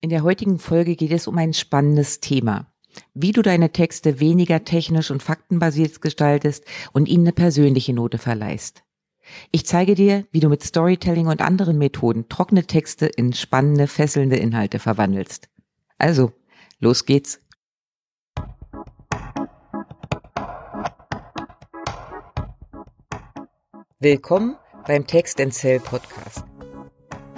In der heutigen Folge geht es um ein spannendes Thema. Wie du deine Texte weniger technisch und faktenbasiert gestaltest und ihnen eine persönliche Note verleihst. Ich zeige dir, wie du mit Storytelling und anderen Methoden trockene Texte in spannende, fesselnde Inhalte verwandelst. Also, los geht's. Willkommen beim Text and Sell Podcast.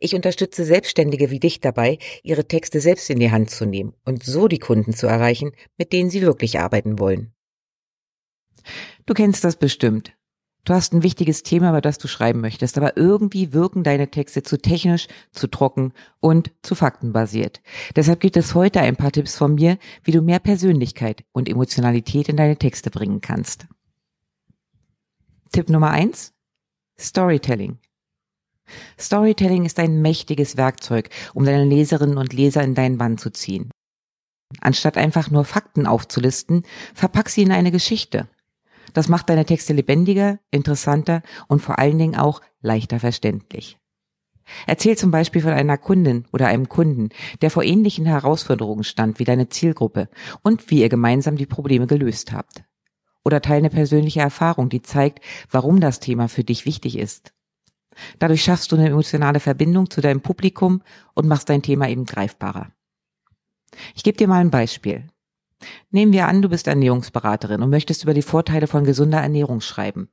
Ich unterstütze Selbstständige wie dich dabei, ihre Texte selbst in die Hand zu nehmen und so die Kunden zu erreichen, mit denen sie wirklich arbeiten wollen. Du kennst das bestimmt. Du hast ein wichtiges Thema, über das du schreiben möchtest, aber irgendwie wirken deine Texte zu technisch, zu trocken und zu faktenbasiert. Deshalb gibt es heute ein paar Tipps von mir, wie du mehr Persönlichkeit und Emotionalität in deine Texte bringen kannst. Tipp Nummer eins: Storytelling. Storytelling ist ein mächtiges Werkzeug, um deine Leserinnen und Leser in deinen Bann zu ziehen. Anstatt einfach nur Fakten aufzulisten, verpack sie in eine Geschichte. Das macht deine Texte lebendiger, interessanter und vor allen Dingen auch leichter verständlich. Erzähl zum Beispiel von einer Kundin oder einem Kunden, der vor ähnlichen Herausforderungen stand wie deine Zielgruppe und wie ihr gemeinsam die Probleme gelöst habt. Oder teile eine persönliche Erfahrung, die zeigt, warum das Thema für dich wichtig ist. Dadurch schaffst du eine emotionale Verbindung zu deinem Publikum und machst dein Thema eben greifbarer. Ich gebe dir mal ein Beispiel. Nehmen wir an, du bist Ernährungsberaterin und möchtest über die Vorteile von gesunder Ernährung schreiben.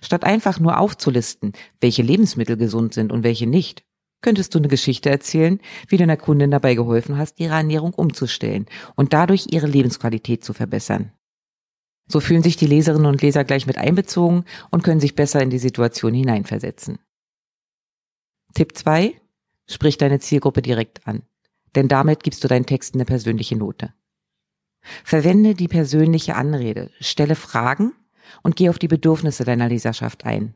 Statt einfach nur aufzulisten, welche Lebensmittel gesund sind und welche nicht, könntest du eine Geschichte erzählen, wie du einer Kundin dabei geholfen hast, ihre Ernährung umzustellen und dadurch ihre Lebensqualität zu verbessern. So fühlen sich die Leserinnen und Leser gleich mit einbezogen und können sich besser in die Situation hineinversetzen. Tipp 2. Sprich deine Zielgruppe direkt an, denn damit gibst du deinen Texten eine persönliche Note. Verwende die persönliche Anrede, stelle Fragen und geh auf die Bedürfnisse deiner Leserschaft ein.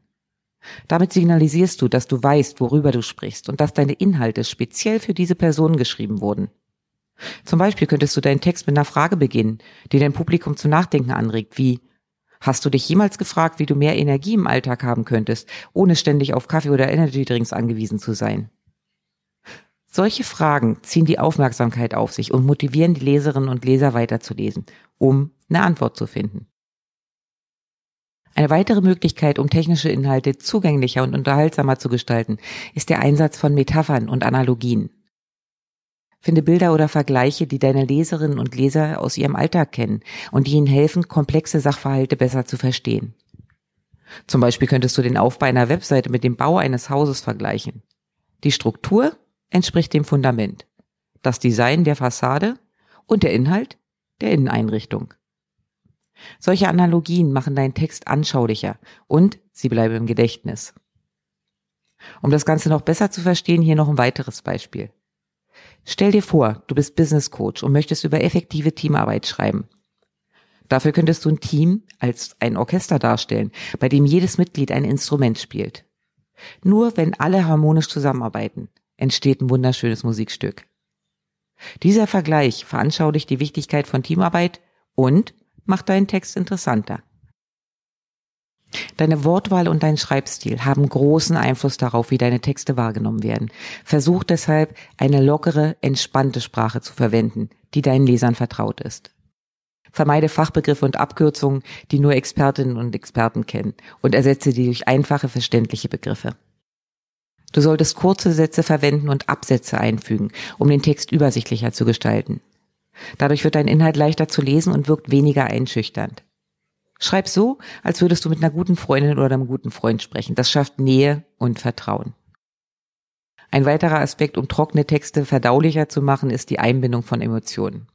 Damit signalisierst du, dass du weißt, worüber du sprichst und dass deine Inhalte speziell für diese Person geschrieben wurden. Zum Beispiel könntest du deinen Text mit einer Frage beginnen, die dein Publikum zu nachdenken anregt, wie Hast du dich jemals gefragt, wie du mehr Energie im Alltag haben könntest, ohne ständig auf Kaffee oder Energydrinks angewiesen zu sein? Solche Fragen ziehen die Aufmerksamkeit auf sich und motivieren die Leserinnen und Leser weiterzulesen, um eine Antwort zu finden. Eine weitere Möglichkeit, um technische Inhalte zugänglicher und unterhaltsamer zu gestalten, ist der Einsatz von Metaphern und Analogien. Finde Bilder oder Vergleiche, die deine Leserinnen und Leser aus ihrem Alltag kennen und die ihnen helfen, komplexe Sachverhalte besser zu verstehen. Zum Beispiel könntest du den Aufbau einer Webseite mit dem Bau eines Hauses vergleichen. Die Struktur entspricht dem Fundament, das Design der Fassade und der Inhalt der Inneneinrichtung. Solche Analogien machen deinen Text anschaulicher und sie bleiben im Gedächtnis. Um das Ganze noch besser zu verstehen, hier noch ein weiteres Beispiel. Stell dir vor, du bist Business Coach und möchtest über effektive Teamarbeit schreiben. Dafür könntest du ein Team als ein Orchester darstellen, bei dem jedes Mitglied ein Instrument spielt. Nur wenn alle harmonisch zusammenarbeiten, entsteht ein wunderschönes Musikstück. Dieser Vergleich veranschaulicht die Wichtigkeit von Teamarbeit und macht deinen Text interessanter. Deine Wortwahl und dein Schreibstil haben großen Einfluss darauf, wie deine Texte wahrgenommen werden. Versuch deshalb, eine lockere, entspannte Sprache zu verwenden, die deinen Lesern vertraut ist. Vermeide Fachbegriffe und Abkürzungen, die nur Expertinnen und Experten kennen, und ersetze sie durch einfache, verständliche Begriffe. Du solltest kurze Sätze verwenden und Absätze einfügen, um den Text übersichtlicher zu gestalten. Dadurch wird dein Inhalt leichter zu lesen und wirkt weniger einschüchternd. Schreib so, als würdest du mit einer guten Freundin oder einem guten Freund sprechen. Das schafft Nähe und Vertrauen. Ein weiterer Aspekt, um trockene Texte verdaulicher zu machen, ist die Einbindung von Emotionen.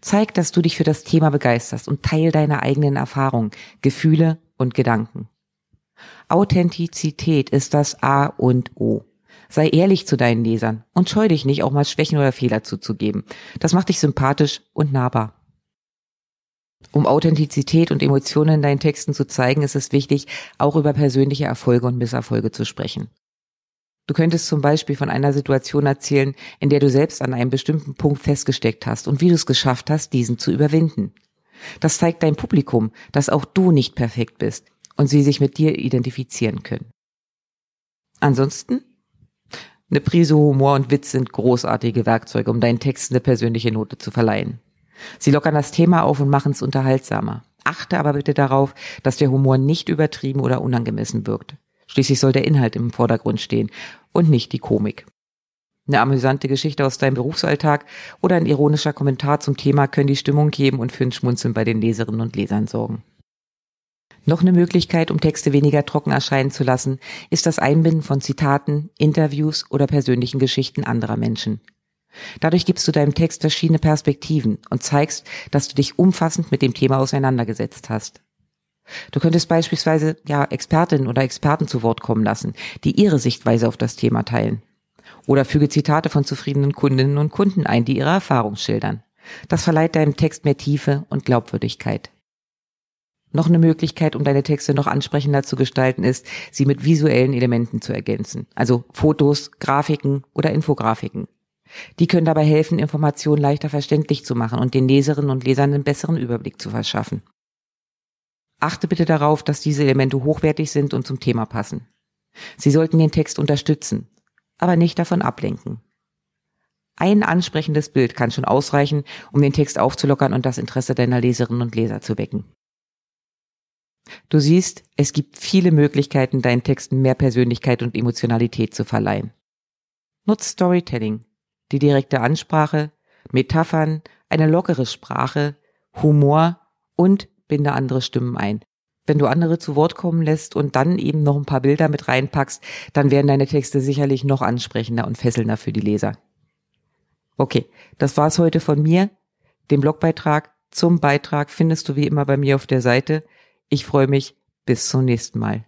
Zeig, dass du dich für das Thema begeisterst und teil deine eigenen Erfahrungen, Gefühle und Gedanken. Authentizität ist das A und O. Sei ehrlich zu deinen Lesern und scheu dich nicht, auch mal Schwächen oder Fehler zuzugeben. Das macht dich sympathisch und nahbar. Um Authentizität und Emotionen in deinen Texten zu zeigen, ist es wichtig, auch über persönliche Erfolge und Misserfolge zu sprechen. Du könntest zum Beispiel von einer Situation erzählen, in der du selbst an einem bestimmten Punkt festgesteckt hast und wie du es geschafft hast, diesen zu überwinden. Das zeigt dein Publikum, dass auch du nicht perfekt bist und sie sich mit dir identifizieren können. Ansonsten? Eine Prise Humor und Witz sind großartige Werkzeuge, um deinen Texten eine persönliche Note zu verleihen. Sie lockern das Thema auf und machen es unterhaltsamer. Achte aber bitte darauf, dass der Humor nicht übertrieben oder unangemessen wirkt. Schließlich soll der Inhalt im Vordergrund stehen und nicht die Komik. Eine amüsante Geschichte aus deinem Berufsalltag oder ein ironischer Kommentar zum Thema können die Stimmung geben und für ein Schmunzeln bei den Leserinnen und Lesern sorgen. Noch eine Möglichkeit, um Texte weniger trocken erscheinen zu lassen, ist das Einbinden von Zitaten, Interviews oder persönlichen Geschichten anderer Menschen. Dadurch gibst du deinem Text verschiedene Perspektiven und zeigst, dass du dich umfassend mit dem Thema auseinandergesetzt hast. Du könntest beispielsweise ja Expertinnen oder Experten zu Wort kommen lassen, die ihre Sichtweise auf das Thema teilen. Oder füge Zitate von zufriedenen Kundinnen und Kunden ein, die ihre Erfahrung schildern. Das verleiht deinem Text mehr Tiefe und Glaubwürdigkeit. Noch eine Möglichkeit, um deine Texte noch ansprechender zu gestalten, ist, sie mit visuellen Elementen zu ergänzen. Also Fotos, Grafiken oder Infografiken. Die können dabei helfen, Informationen leichter verständlich zu machen und den Leserinnen und Lesern einen besseren Überblick zu verschaffen. Achte bitte darauf, dass diese Elemente hochwertig sind und zum Thema passen. Sie sollten den Text unterstützen, aber nicht davon ablenken. Ein ansprechendes Bild kann schon ausreichen, um den Text aufzulockern und das Interesse deiner Leserinnen und Leser zu wecken. Du siehst, es gibt viele Möglichkeiten, deinen Texten mehr Persönlichkeit und Emotionalität zu verleihen. Nutz Storytelling, die direkte Ansprache, Metaphern, eine lockere Sprache, Humor und binde andere Stimmen ein. Wenn du andere zu Wort kommen lässt und dann eben noch ein paar Bilder mit reinpackst, dann werden deine Texte sicherlich noch ansprechender und fesselnder für die Leser. Okay, das war's heute von mir. Den Blogbeitrag zum Beitrag findest du wie immer bei mir auf der Seite. Ich freue mich. Bis zum nächsten Mal.